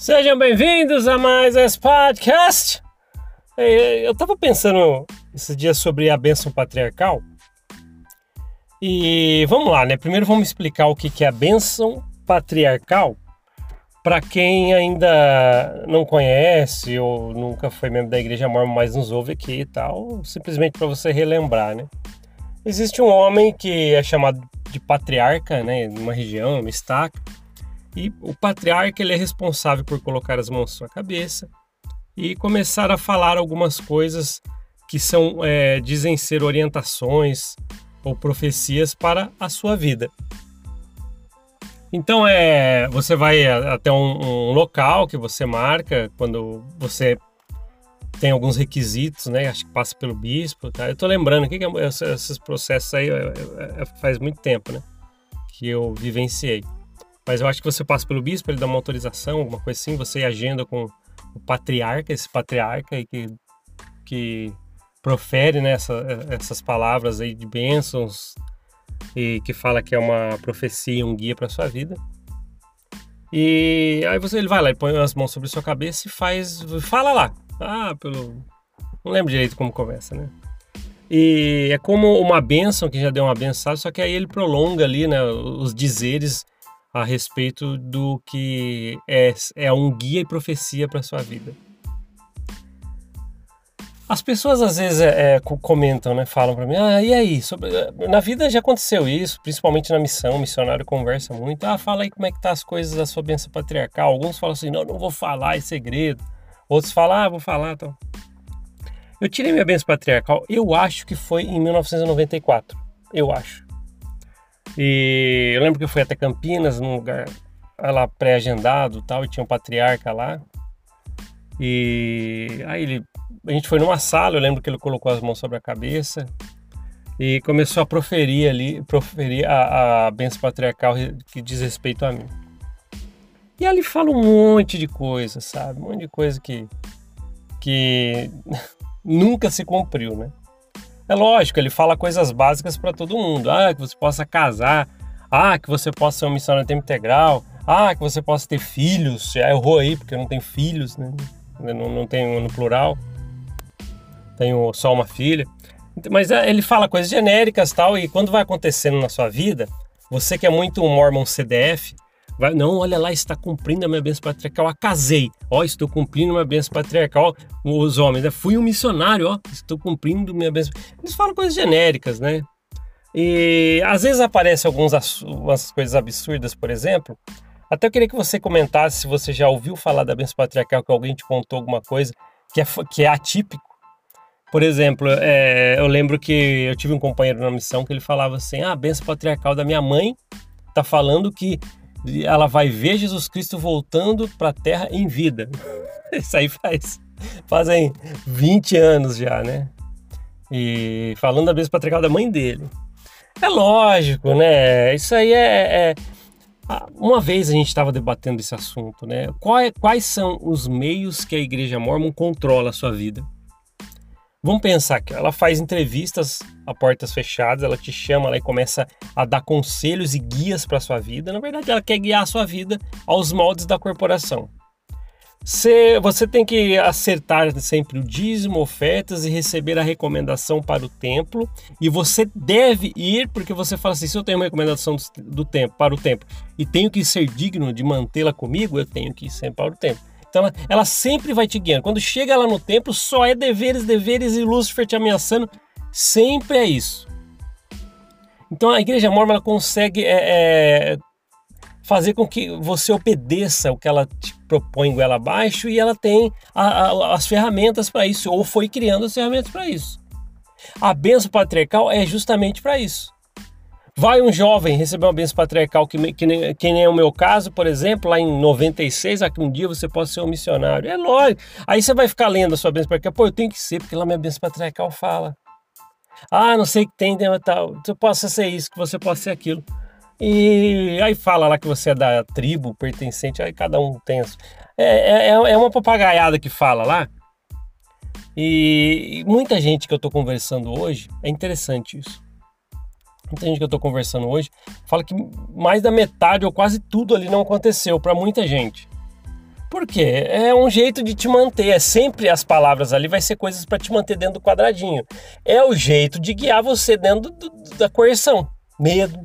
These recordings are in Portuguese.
Sejam bem-vindos a mais esse podcast. Eu estava pensando esses dias sobre a bênção patriarcal. E vamos lá, né? Primeiro vamos explicar o que é a bênção patriarcal para quem ainda não conhece ou nunca foi membro da igreja mormon, mas nos ouve aqui e tal, simplesmente para você relembrar, né? Existe um homem que é chamado de patriarca, né, numa região, numa estaca, e o patriarca ele é responsável por colocar as mãos na sua cabeça e começar a falar algumas coisas que são é, dizem ser orientações ou profecias para a sua vida. Então é, você vai até um, um local que você marca quando você tem alguns requisitos, né? Acho que passa pelo bispo, tá? Eu tô lembrando que esses processos aí faz muito tempo, né? Que eu vivenciei. Mas eu acho que você passa pelo bispo, ele dá uma autorização, alguma coisa assim, você agenda com o patriarca, esse patriarca aí que, que profere né, essa, essas palavras aí de bênçãos e que fala que é uma profecia, um guia para sua vida. E aí você ele vai lá, ele põe as mãos sobre sua cabeça e faz, fala lá. Ah, pelo não lembro direito como começa, né? E é como uma bênção que já deu uma benção, só que aí ele prolonga ali, né, os dizeres a respeito do que é, é um guia e profecia para sua vida. As pessoas às vezes é, é, comentam, né, falam para mim, ah, e aí, sobre, na vida já aconteceu isso, principalmente na missão, o missionário conversa muito, ah, fala aí como é que tá as coisas da sua bênção patriarcal. Alguns falam assim, não, não vou falar, é segredo. Outros falam, ah, vou falar, então. Eu tirei minha bênção patriarcal, eu acho que foi em 1994, eu acho. E eu lembro que eu fui até Campinas, num lugar lá pré-agendado tal, e tinha um patriarca lá. E aí ele, a gente foi numa sala, eu lembro que ele colocou as mãos sobre a cabeça e começou a proferir ali, proferir a, a benção patriarcal que diz respeito a mim. E ali fala um monte de coisa, sabe? Um monte de coisa que, que nunca se cumpriu, né? É lógico, ele fala coisas básicas para todo mundo. Ah, que você possa casar. Ah, que você possa ser um missionário em tempo integral. Ah, que você possa ter filhos. Já errou aí, porque não tenho filhos, né? Não, não tenho no plural. Tenho só uma filha. Mas é, ele fala coisas genéricas tal, e quando vai acontecendo na sua vida, você que é muito um Mormon CDF, Vai, não, olha lá, está cumprindo a minha bênção patriarcal. Ah, casei. Ó, estou cumprindo minha bênção patriarcal. Os homens, né? Fui um missionário, ó, estou cumprindo minha bênção. Eles falam coisas genéricas, né? E às vezes aparecem algumas coisas absurdas, por exemplo. Até eu queria que você comentasse se você já ouviu falar da bênção patriarcal, que alguém te contou alguma coisa que é, que é atípico. Por exemplo, é, eu lembro que eu tive um companheiro na missão que ele falava assim: ah, a bênção patriarcal da minha mãe tá falando que ela vai ver Jesus Cristo voltando para a Terra em vida. Isso aí faz fazem 20 anos já, né? E falando da bênção patriarcal da mãe dele. É lógico, né? Isso aí é, é... Uma vez a gente estava debatendo esse assunto, né? Quais, quais são os meios que a Igreja Mormon controla a sua vida? Vamos pensar que ela faz entrevistas a portas fechadas, ela te chama ela começa a dar conselhos e guias para sua vida. Na verdade, ela quer guiar a sua vida aos moldes da corporação. Você, você tem que acertar sempre o dízimo, ofertas e receber a recomendação para o templo. E você deve ir, porque você fala assim: se eu tenho uma recomendação do, do templo para o templo e tenho que ser digno de mantê-la comigo, eu tenho que ir sempre para o templo. Então ela, sempre vai te guiando. Quando chega lá no templo, só é deveres, deveres e Lúcifer te ameaçando. Sempre é isso. Então a igreja mormon ela consegue é, é, fazer com que você obedeça o que ela te propõe goela abaixo e ela tem a, a, as ferramentas para isso, ou foi criando as ferramentas para isso. A benção patriarcal é justamente para isso. Vai um jovem receber uma bênção patriarcal, que, que, nem, que nem é o meu caso, por exemplo, lá em 96, aqui um dia você pode ser um missionário. É lógico. Aí você vai ficar lendo a sua bênção patriarcal. Pô, eu tenho que ser, porque lá minha bênção patriarcal fala. Ah, não sei o que tem, tal. Você possa ser isso, que você possa ser aquilo. E aí fala lá que você é da tribo pertencente, aí cada um tem. É, é, é uma papagaiada que fala lá. E muita gente que eu estou conversando hoje, é interessante isso muita gente que eu estou conversando hoje fala que mais da metade ou quase tudo ali não aconteceu para muita gente. Por quê? É um jeito de te manter. É sempre as palavras ali, vai ser coisas para te manter dentro do quadradinho. É o jeito de guiar você dentro do, da coerção. Medo.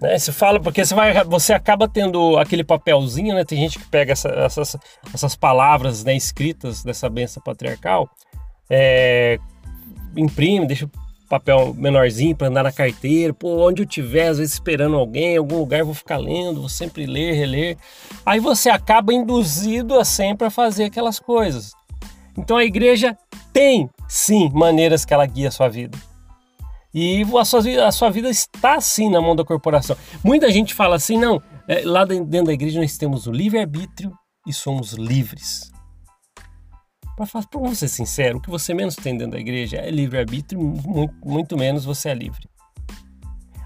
Né? Você fala, porque você, vai, você acaba tendo aquele papelzinho, né? Tem gente que pega essa, essas, essas palavras né, escritas dessa benção patriarcal, é, imprime, deixa papel menorzinho para andar na carteira, pô, onde eu tiver, às vezes esperando alguém, em algum lugar vou ficar lendo, vou sempre ler, reler. Aí você acaba induzido a sempre a fazer aquelas coisas. Então a igreja tem, sim, maneiras que ela guia a sua vida. E a sua, a sua vida está sim na mão da corporação. Muita gente fala assim, não, é, lá dentro da igreja nós temos o livre-arbítrio e somos livres. Para ser sincero, o que você menos tem dentro da igreja é livre-arbítrio, muito, muito menos você é livre.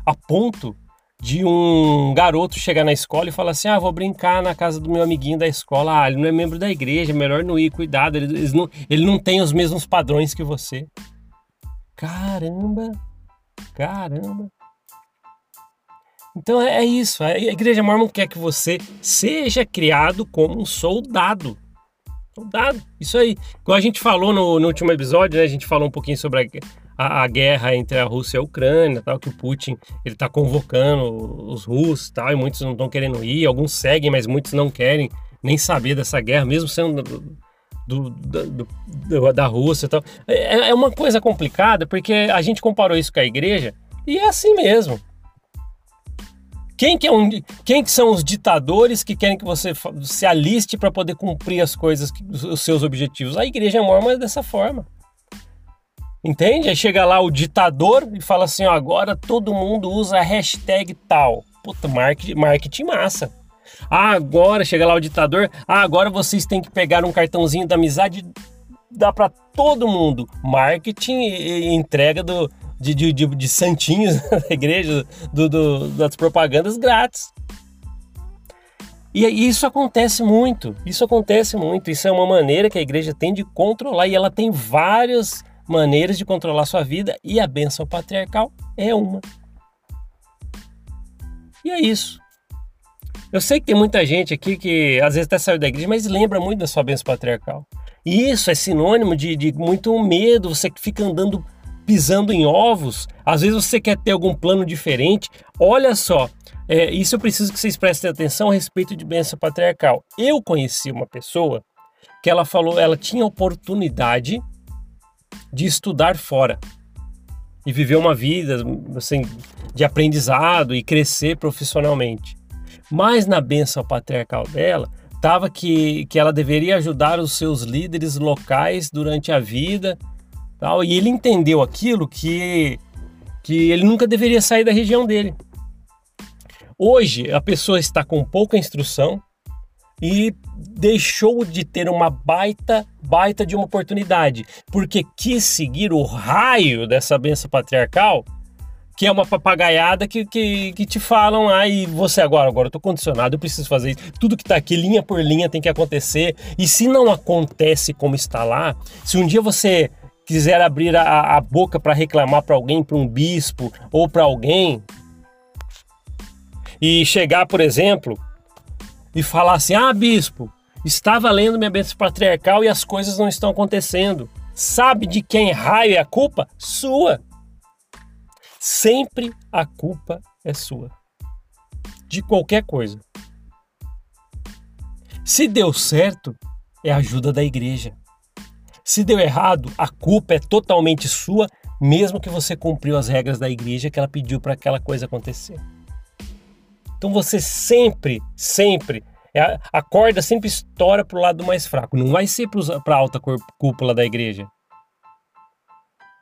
A ponto de um garoto chegar na escola e falar assim: Ah, vou brincar na casa do meu amiguinho da escola. Ah, ele não é membro da igreja, é melhor não ir, cuidado, ele, ele, não, ele não tem os mesmos padrões que você. Caramba! Caramba! Então é, é isso, a igreja mormon quer que você seja criado como um soldado Soldado, isso aí. Igual a gente falou no, no último episódio, né? A gente falou um pouquinho sobre a, a, a, guerra entre a Rússia e a Ucrânia, tal, que o Putin ele está convocando os russos, tal, e muitos não estão querendo ir, alguns seguem, mas muitos não querem nem saber dessa guerra, mesmo sendo do, do, do, da Rússia, tal. É, é uma coisa complicada porque a gente comparou isso com a igreja e é assim mesmo. Quem que, é um, quem que são os ditadores que querem que você se aliste para poder cumprir as coisas, os seus objetivos? A igreja é dessa forma. Entende? Aí chega lá o ditador e fala assim: ó, agora todo mundo usa a hashtag tal. Puta, marketing, marketing massa. Ah, agora chega lá o ditador. Ah, agora vocês têm que pegar um cartãozinho da amizade dá para todo mundo. Marketing e entrega do, de, de, de, de santinhos da igreja, do, do, das propagandas grátis. E isso acontece muito, isso acontece muito. Isso é uma maneira que a igreja tem de controlar, e ela tem várias maneiras de controlar sua vida, e a bênção patriarcal é uma. E é isso. Eu sei que tem muita gente aqui que às vezes até saiu da igreja, mas lembra muito da sua bênção patriarcal. E isso é sinônimo de, de muito medo, você fica andando pisando em ovos, às vezes você quer ter algum plano diferente. Olha só, é, isso eu preciso que vocês prestem atenção a respeito de bênção patriarcal. Eu conheci uma pessoa que ela falou, ela tinha oportunidade de estudar fora e viver uma vida assim, de aprendizado e crescer profissionalmente. Mas na bênção patriarcal dela, estava que, que ela deveria ajudar os seus líderes locais durante a vida Tal, e ele entendeu aquilo que, que ele nunca deveria sair da região dele. Hoje, a pessoa está com pouca instrução e deixou de ter uma baita, baita de uma oportunidade, porque quis seguir o raio dessa benção patriarcal, que é uma papagaiada que, que, que te falam, ah, e você agora, agora eu tô condicionado, eu preciso fazer isso. Tudo que tá aqui, linha por linha, tem que acontecer. E se não acontece como está lá, se um dia você quiser abrir a, a boca para reclamar para alguém, para um bispo ou para alguém, e chegar, por exemplo, e falar assim: ah, bispo, estava lendo minha bênção patriarcal e as coisas não estão acontecendo. Sabe de quem raio é a culpa? Sua. Sempre a culpa é sua. De qualquer coisa. Se deu certo, é ajuda da igreja. Se deu errado, a culpa é totalmente sua, mesmo que você cumpriu as regras da igreja que ela pediu para aquela coisa acontecer. Então você sempre, sempre, é, a corda sempre estoura para o lado mais fraco, não vai ser para a alta cúpula da igreja.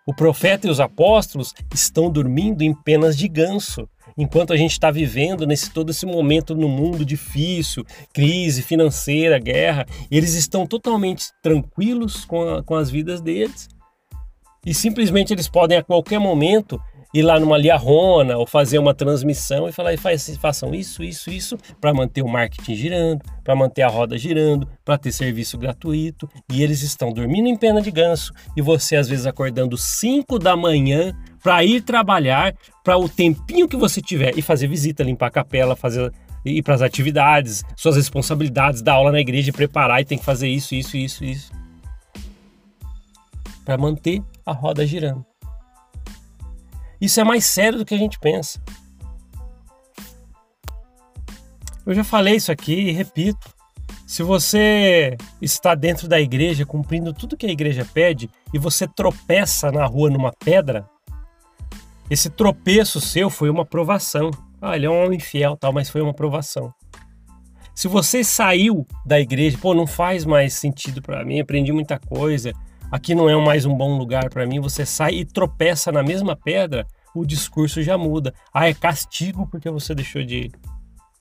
O profeta e os apóstolos estão dormindo em penas de ganso enquanto a gente está vivendo nesse todo esse momento no mundo difícil, crise financeira, guerra, eles estão totalmente tranquilos com, a, com as vidas deles. E simplesmente eles podem a qualquer momento ir lá numa liarrona ou fazer uma transmissão e falar e façam isso, isso, isso para manter o marketing girando, para manter a roda girando, para ter serviço gratuito. E eles estão dormindo em pena de ganso e você às vezes acordando 5 da manhã para ir trabalhar, para o tempinho que você tiver e fazer visita, limpar a capela, fazer ir para as atividades, suas responsabilidades, dar aula na igreja, preparar e tem que fazer isso, isso, isso, isso. Para manter a roda girando. Isso é mais sério do que a gente pensa. Eu já falei isso aqui e repito. Se você está dentro da igreja cumprindo tudo que a igreja pede e você tropeça na rua numa pedra, esse tropeço seu foi uma provação. Ah, ele é um homem fiel, tal, mas foi uma provação. Se você saiu da igreja, pô, não faz mais sentido para mim, aprendi muita coisa, aqui não é mais um bom lugar para mim, você sai e tropeça na mesma pedra, o discurso já muda. Ah, é castigo porque você deixou de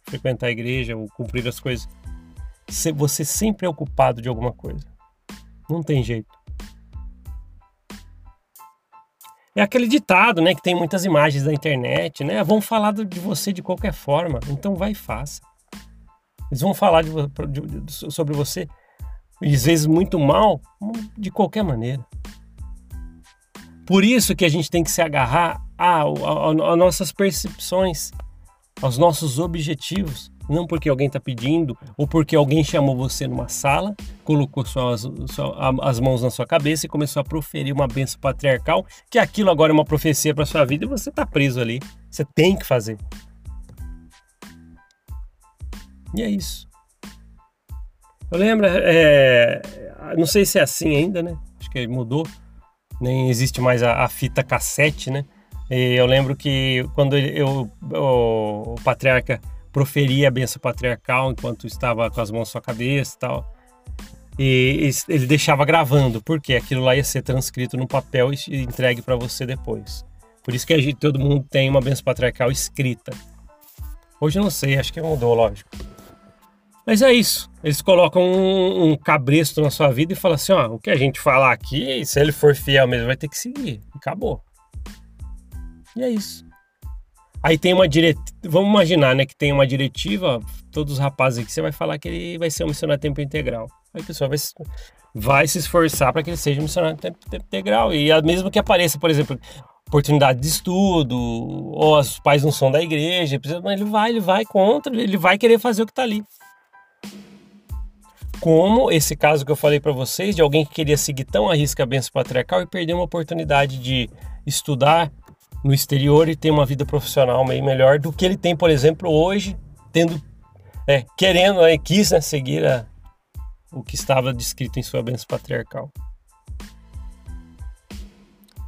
frequentar a igreja ou cumprir as coisas. Você sempre é ocupado de alguma coisa. Não tem jeito. É aquele ditado, né, que tem muitas imagens da internet, né? Vão falar de você de qualquer forma, então vai e faça. Eles vão falar de, de, sobre você, às vezes muito mal, de qualquer maneira. Por isso que a gente tem que se agarrar a nossas percepções, aos nossos objetivos, não porque alguém está pedindo ou porque alguém chamou você numa sala, colocou suas, as mãos na sua cabeça e começou a proferir uma benção patriarcal, que aquilo agora é uma profecia para sua vida e você está preso ali. Você tem que fazer. E é isso. Eu lembro, é, não sei se é assim ainda, né? Acho que mudou. Nem existe mais a, a fita cassete, né? E eu lembro que quando eu, o, o patriarca proferia a benção patriarcal enquanto estava com as mãos na sua cabeça e tal. E ele deixava gravando, porque aquilo lá ia ser transcrito no papel e entregue para você depois. Por isso que gente, todo mundo tem uma benção patriarcal escrita. Hoje não sei, acho que mudou, lógico. Mas é isso. Eles colocam um, um cabresto na sua vida e falam assim: ó, o que a gente falar aqui, se ele for fiel mesmo, vai ter que seguir. Acabou. E é isso. Aí tem uma diretiva, vamos imaginar, né, que tem uma diretiva, todos os rapazes aqui, você vai falar que ele vai ser um missionário tempo integral. Aí a pessoa vai, vai se esforçar para que ele seja um missionário tempo, tempo integral. E mesmo que apareça, por exemplo, oportunidade de estudo, ou os pais não são da igreja, mas ele vai, ele vai contra, ele vai querer fazer o que está ali. Como esse caso que eu falei para vocês, de alguém que queria seguir tão a risca a benção patriarcal e perder uma oportunidade de estudar no exterior e ter uma vida profissional meio melhor do que ele tem, por exemplo, hoje, tendo, é, querendo, é, quis né, seguir a, o que estava descrito em sua bênção patriarcal.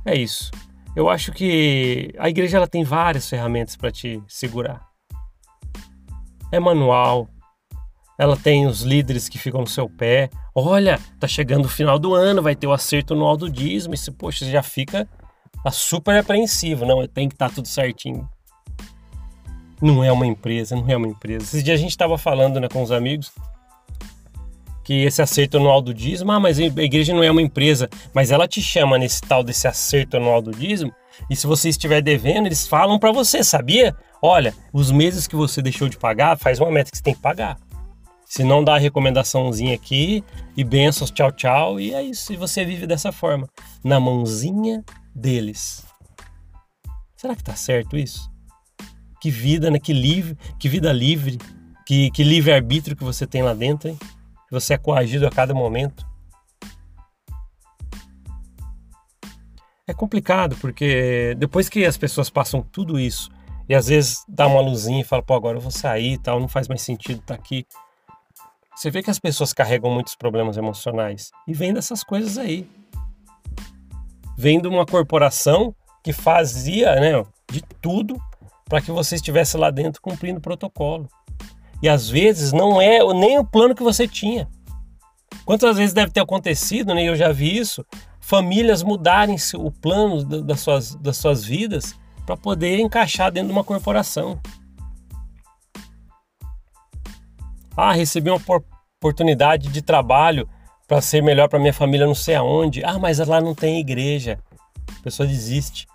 É isso. Eu acho que a igreja ela tem várias ferramentas para te segurar. É manual, ela tem os líderes que ficam no seu pé. Olha, tá chegando o final do ano, vai ter o acerto anual do dízimo. E, poxa, você já fica tá super apreensivo. Não, tem que estar tá tudo certinho. Não é uma empresa, não é uma empresa. Esses dias a gente estava falando né, com os amigos que esse acerto anual do dízimo, ah, mas a igreja não é uma empresa, mas ela te chama nesse tal desse acerto anual do dízimo, e se você estiver devendo, eles falam para você, sabia? Olha, os meses que você deixou de pagar, faz uma meta que você tem que pagar. Se não dá a recomendaçãozinha aqui, e bênçãos, tchau, tchau, e é isso, e você vive dessa forma, na mãozinha deles. Será que tá certo isso? Que vida, né? Que livre, que vida livre, que, que livre-arbítrio que você tem lá dentro, hein? Você é coagido a cada momento. É complicado, porque depois que as pessoas passam tudo isso, e às vezes dá uma luzinha e fala, pô, agora eu vou sair e tal, não faz mais sentido estar tá aqui. Você vê que as pessoas carregam muitos problemas emocionais. E vem dessas coisas aí vem de uma corporação que fazia né, de tudo para que você estivesse lá dentro cumprindo o protocolo. E às vezes não é nem o plano que você tinha. Quantas vezes deve ter acontecido, né? Eu já vi isso, famílias mudarem o plano das suas, das suas vidas para poder encaixar dentro de uma corporação. Ah, recebi uma oportunidade de trabalho para ser melhor para minha família não sei aonde. Ah, mas lá não tem igreja. A pessoa desiste.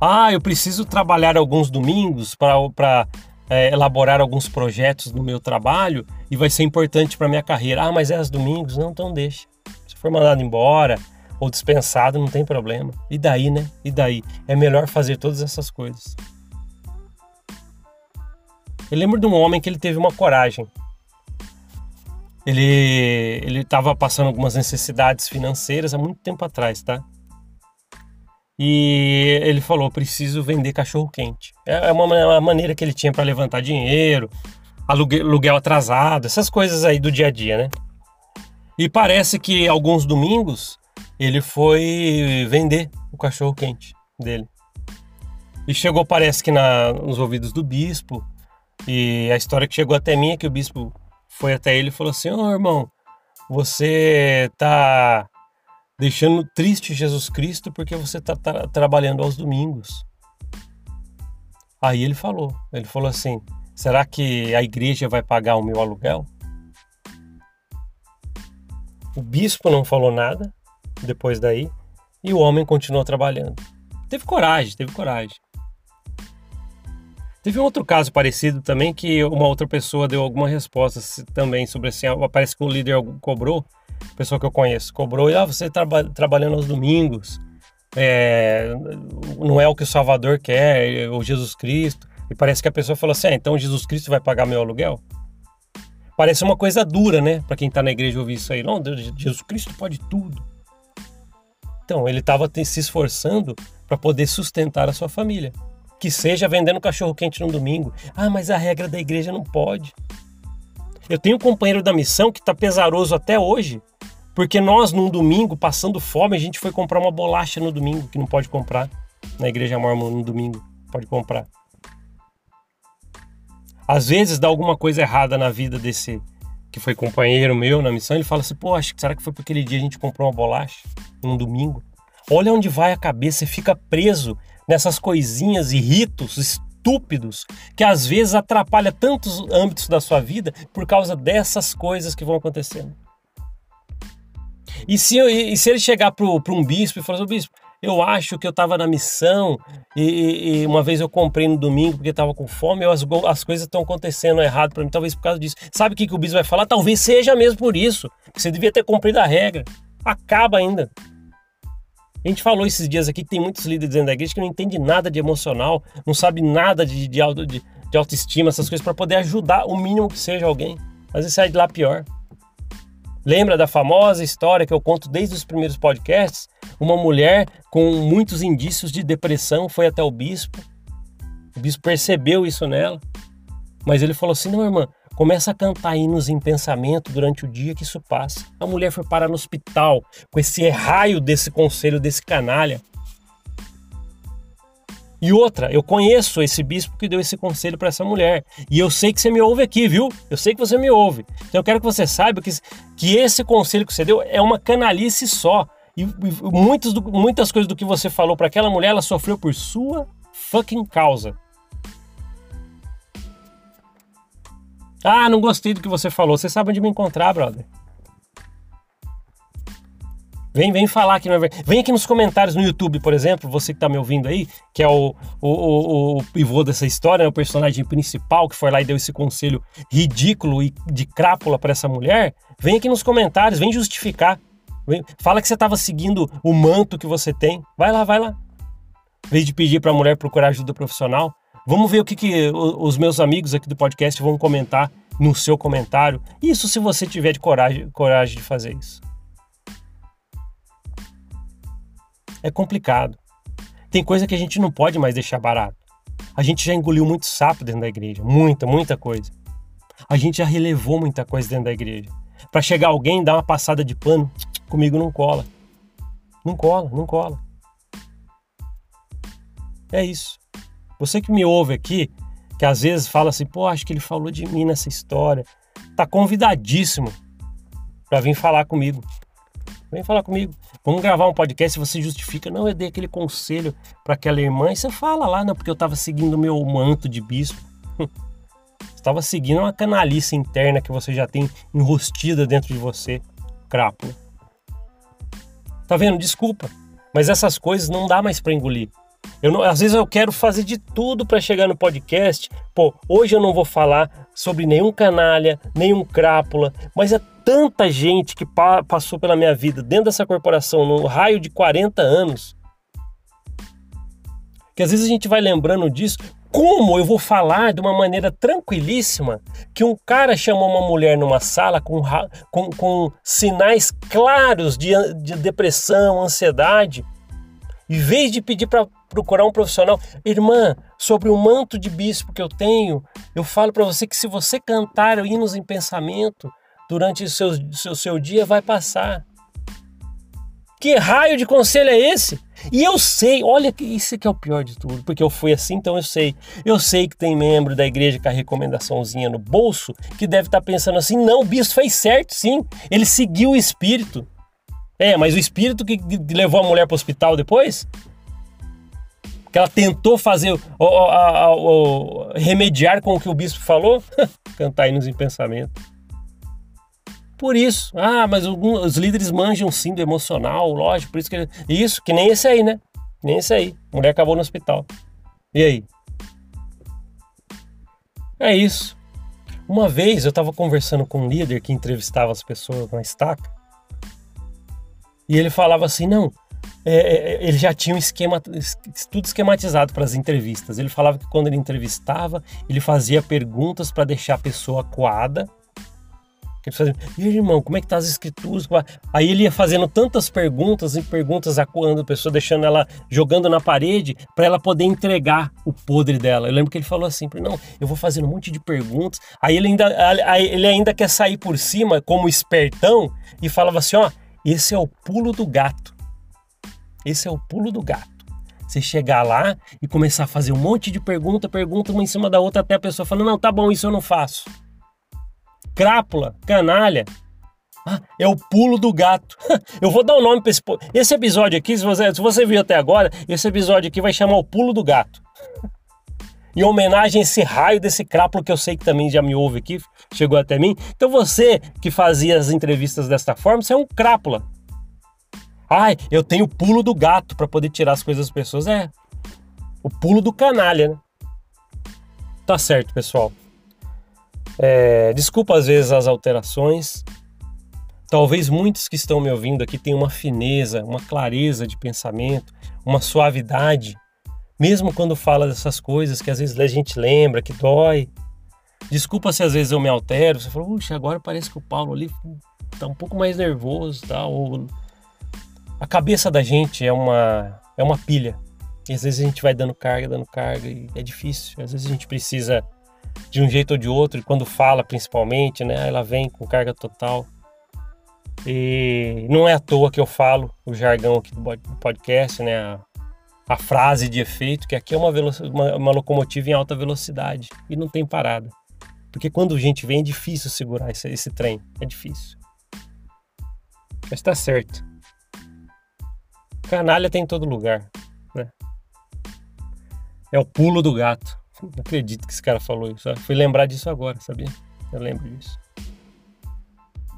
Ah, eu preciso trabalhar alguns domingos para é, elaborar alguns projetos no meu trabalho e vai ser importante para minha carreira. Ah, mas é aos domingos? Não, então deixa. Se for mandado embora ou dispensado, não tem problema. E daí, né? E daí? É melhor fazer todas essas coisas. Eu lembro de um homem que ele teve uma coragem. Ele ele estava passando algumas necessidades financeiras há muito tempo atrás, tá? E ele falou: preciso vender cachorro quente. É, é uma, uma maneira que ele tinha para levantar dinheiro, aluguel atrasado, essas coisas aí do dia a dia, né? E parece que alguns domingos ele foi vender o cachorro quente dele. E chegou, parece que na, nos ouvidos do bispo. E a história que chegou até mim é que o bispo foi até ele e falou assim: Ô oh, irmão, você tá deixando triste Jesus Cristo porque você tá, tá trabalhando aos domingos. Aí ele falou: ele falou assim, será que a igreja vai pagar o meu aluguel? O bispo não falou nada depois daí e o homem continuou trabalhando. Teve coragem, teve coragem. Teve um outro caso parecido também que uma outra pessoa deu alguma resposta também sobre assim, parece que o líder cobrou, pessoa que eu conheço, cobrou, ah, você traba, trabalhando aos domingos, é, não é o que o Salvador quer, ou Jesus Cristo. E parece que a pessoa falou assim, ah, então Jesus Cristo vai pagar meu aluguel? Parece uma coisa dura, né? Para quem tá na igreja ouvir isso aí. Não, Jesus Cristo pode tudo. Então, ele estava se esforçando para poder sustentar a sua família que seja vendendo cachorro quente no domingo. Ah, mas a regra da igreja não pode. Eu tenho um companheiro da missão que está pesaroso até hoje, porque nós, num domingo, passando fome, a gente foi comprar uma bolacha no domingo, que não pode comprar. Na igreja mormon, no domingo, pode comprar. Às vezes dá alguma coisa errada na vida desse que foi companheiro meu na missão, ele fala assim: pô, acho que será que foi porque aquele dia a gente comprou uma bolacha num domingo? Olha onde vai a cabeça, você fica preso nessas coisinhas e ritos estúpidos que às vezes atrapalha tantos âmbitos da sua vida por causa dessas coisas que vão acontecendo. E se, e se ele chegar para um bispo e falar assim, bispo, eu acho que eu estava na missão e, e, uma vez eu comprei no domingo porque estava com fome, as, as coisas estão acontecendo errado para mim, talvez por causa disso. Sabe o que, que o bispo vai falar? Talvez seja mesmo por isso, você devia ter cumprido a regra. Acaba ainda. A gente falou esses dias aqui que tem muitos líderes dentro da igreja que não entendem nada de emocional, não sabe nada de, de, auto, de, de autoestima, essas coisas, para poder ajudar o mínimo que seja alguém. Às vezes sai de lá pior. Lembra da famosa história que eu conto desde os primeiros podcasts? Uma mulher com muitos indícios de depressão foi até o bispo. O bispo percebeu isso nela. Mas ele falou assim: não, irmã, Começa a cantar hinos em pensamento durante o dia que isso passa. A mulher foi parar no hospital com esse raio desse conselho, desse canalha. E outra, eu conheço esse bispo que deu esse conselho para essa mulher. E eu sei que você me ouve aqui, viu? Eu sei que você me ouve. Então eu quero que você saiba que, que esse conselho que você deu é uma canalice só. E, e muitas, do, muitas coisas do que você falou para aquela mulher, ela sofreu por sua fucking causa. Ah, não gostei do que você falou. Você sabe onde me encontrar, brother. Vem, vem falar aqui. Vem aqui nos comentários no YouTube, por exemplo, você que está me ouvindo aí, que é o, o, o, o pivô dessa história, né, o personagem principal que foi lá e deu esse conselho ridículo e de crápula para essa mulher. Vem aqui nos comentários, vem justificar. Vem, fala que você estava seguindo o manto que você tem. Vai lá, vai lá. Em vez de pedir para a mulher procurar ajuda profissional, Vamos ver o que, que os meus amigos aqui do podcast vão comentar no seu comentário. Isso se você tiver de coragem, coragem de fazer isso. É complicado. Tem coisa que a gente não pode mais deixar barato. A gente já engoliu muito sapo dentro da igreja, muita, muita coisa. A gente já relevou muita coisa dentro da igreja. Para chegar alguém dar uma passada de pano, comigo não cola. Não cola, não cola. É isso. Você que me ouve aqui, que às vezes fala assim, pô, acho que ele falou de mim nessa história, tá convidadíssimo para vir falar comigo. Vem falar comigo. Vamos gravar um podcast você justifica, não, eu dei aquele conselho para aquela irmã, e você fala lá, não, porque eu estava seguindo o meu manto de bispo. estava seguindo uma canalice interna que você já tem enrostida dentro de você, crápula. Tá vendo? Desculpa, mas essas coisas não dá mais para engolir. Eu não, às vezes eu quero fazer de tudo para chegar no podcast. Pô, hoje eu não vou falar sobre nenhum canalha, nenhum crápula, mas é tanta gente que pa passou pela minha vida dentro dessa corporação no raio de 40 anos que às vezes a gente vai lembrando disso. Como eu vou falar de uma maneira tranquilíssima que um cara chamou uma mulher numa sala com, com, com sinais claros de, de depressão, ansiedade, em vez de pedir para procurar um profissional, irmã, sobre o manto de bispo que eu tenho, eu falo para você que se você cantar hinos em pensamento durante o seu, seu, seu dia, vai passar. Que raio de conselho é esse? E eu sei, olha que isso que é o pior de tudo, porque eu fui assim, então eu sei. Eu sei que tem membro da igreja com a recomendaçãozinha no bolso que deve estar tá pensando assim: não, o bispo fez certo, sim. Ele seguiu o espírito. É, mas o espírito que levou a mulher para o hospital depois? Que ela tentou fazer, o, o, o, remediar com o que o bispo falou? Cantar hinos em pensamento por isso. Ah, mas os líderes manjam sim do emocional, lógico, por isso que. Isso, que nem esse aí, né? Nem esse aí. Mulher acabou no hospital. E aí? É isso. Uma vez eu estava conversando com um líder que entrevistava as pessoas na estaca. E ele falava assim: não, é, é, é ele já tinha um esquema, tudo esquematizado para as entrevistas. Ele falava que quando ele entrevistava, ele fazia perguntas para deixar a pessoa coada ele fazia, aí, irmão, como é que tá as escrituras? Aí ele ia fazendo tantas perguntas e perguntas acuando a pessoa, deixando ela jogando na parede para ela poder entregar o podre dela. Eu lembro que ele falou assim, não, eu vou fazendo um monte de perguntas. Aí ele ainda, ele ainda quer sair por cima como espertão e falava assim, ó, esse é o pulo do gato. Esse é o pulo do gato. Você chegar lá e começar a fazer um monte de pergunta, pergunta uma em cima da outra até a pessoa falando, não, tá bom, isso eu não faço crápula, canalha. Ah, é o pulo do gato. Eu vou dar o um nome para esse. Esse episódio aqui, se você, se você viu até agora, esse episódio aqui vai chamar o pulo do gato. Em homenagem a esse raio desse crápulo que eu sei que também já me ouve aqui, chegou até mim. Então você que fazia as entrevistas desta forma, você é um crápula. Ai, eu tenho o pulo do gato para poder tirar as coisas das pessoas. É. O pulo do canalha, né? Tá certo, pessoal. É, desculpa às vezes as alterações. Talvez muitos que estão me ouvindo aqui tenham uma fineza, uma clareza de pensamento, uma suavidade, mesmo quando fala dessas coisas que às vezes a gente lembra, que dói. Desculpa se às vezes eu me altero, você fala, puxa, agora parece que o Paulo ali tá um pouco mais nervoso, tá? Ou a cabeça da gente é uma é uma pilha. E às vezes a gente vai dando carga, dando carga e é difícil. Às vezes a gente precisa de um jeito ou de outro, e quando fala principalmente, né, ela vem com carga total. E não é à toa que eu falo o jargão aqui do podcast, né, a, a frase de efeito, que aqui é uma, uma, uma locomotiva em alta velocidade e não tem parada. Porque quando a gente vem é difícil segurar esse, esse trem, é difícil. Mas tá certo. Canalha tem em todo lugar, né? É o pulo do gato. Não acredito que esse cara falou isso. Fui lembrar disso agora, sabia? Eu lembro disso.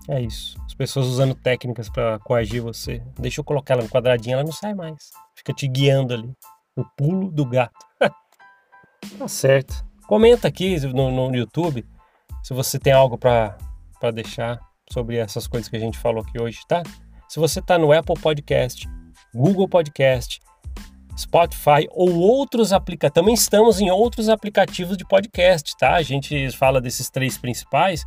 É isso. As pessoas usando técnicas para coagir você. Deixa eu colocar ela no quadradinho, ela não sai mais. Fica te guiando ali. O pulo do gato. tá certo. Comenta aqui no, no YouTube se você tem algo para deixar sobre essas coisas que a gente falou aqui hoje, tá? Se você tá no Apple Podcast, Google Podcast, Spotify ou outros aplicativos. Também estamos em outros aplicativos de podcast, tá? A gente fala desses três principais,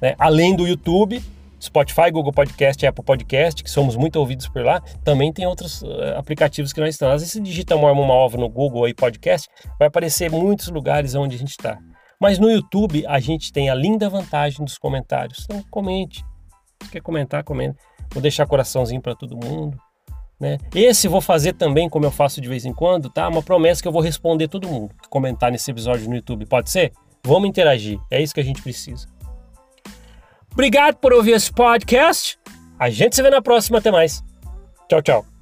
né? além do YouTube, Spotify, Google Podcast Apple Podcast, que somos muito ouvidos por lá, também tem outros uh, aplicativos que nós estamos. Às vezes, se digita Mormon Malva no Google aí podcast, vai aparecer muitos lugares onde a gente está. Mas no YouTube a gente tem a linda vantagem dos comentários. Então comente. Se quer comentar, comenta. Vou deixar coraçãozinho para todo mundo. Né? Esse vou fazer também, como eu faço de vez em quando, tá? Uma promessa que eu vou responder todo mundo que comentar nesse episódio no YouTube. Pode ser? Vamos interagir. É isso que a gente precisa. Obrigado por ouvir esse podcast. A gente se vê na próxima. Até mais. Tchau, tchau.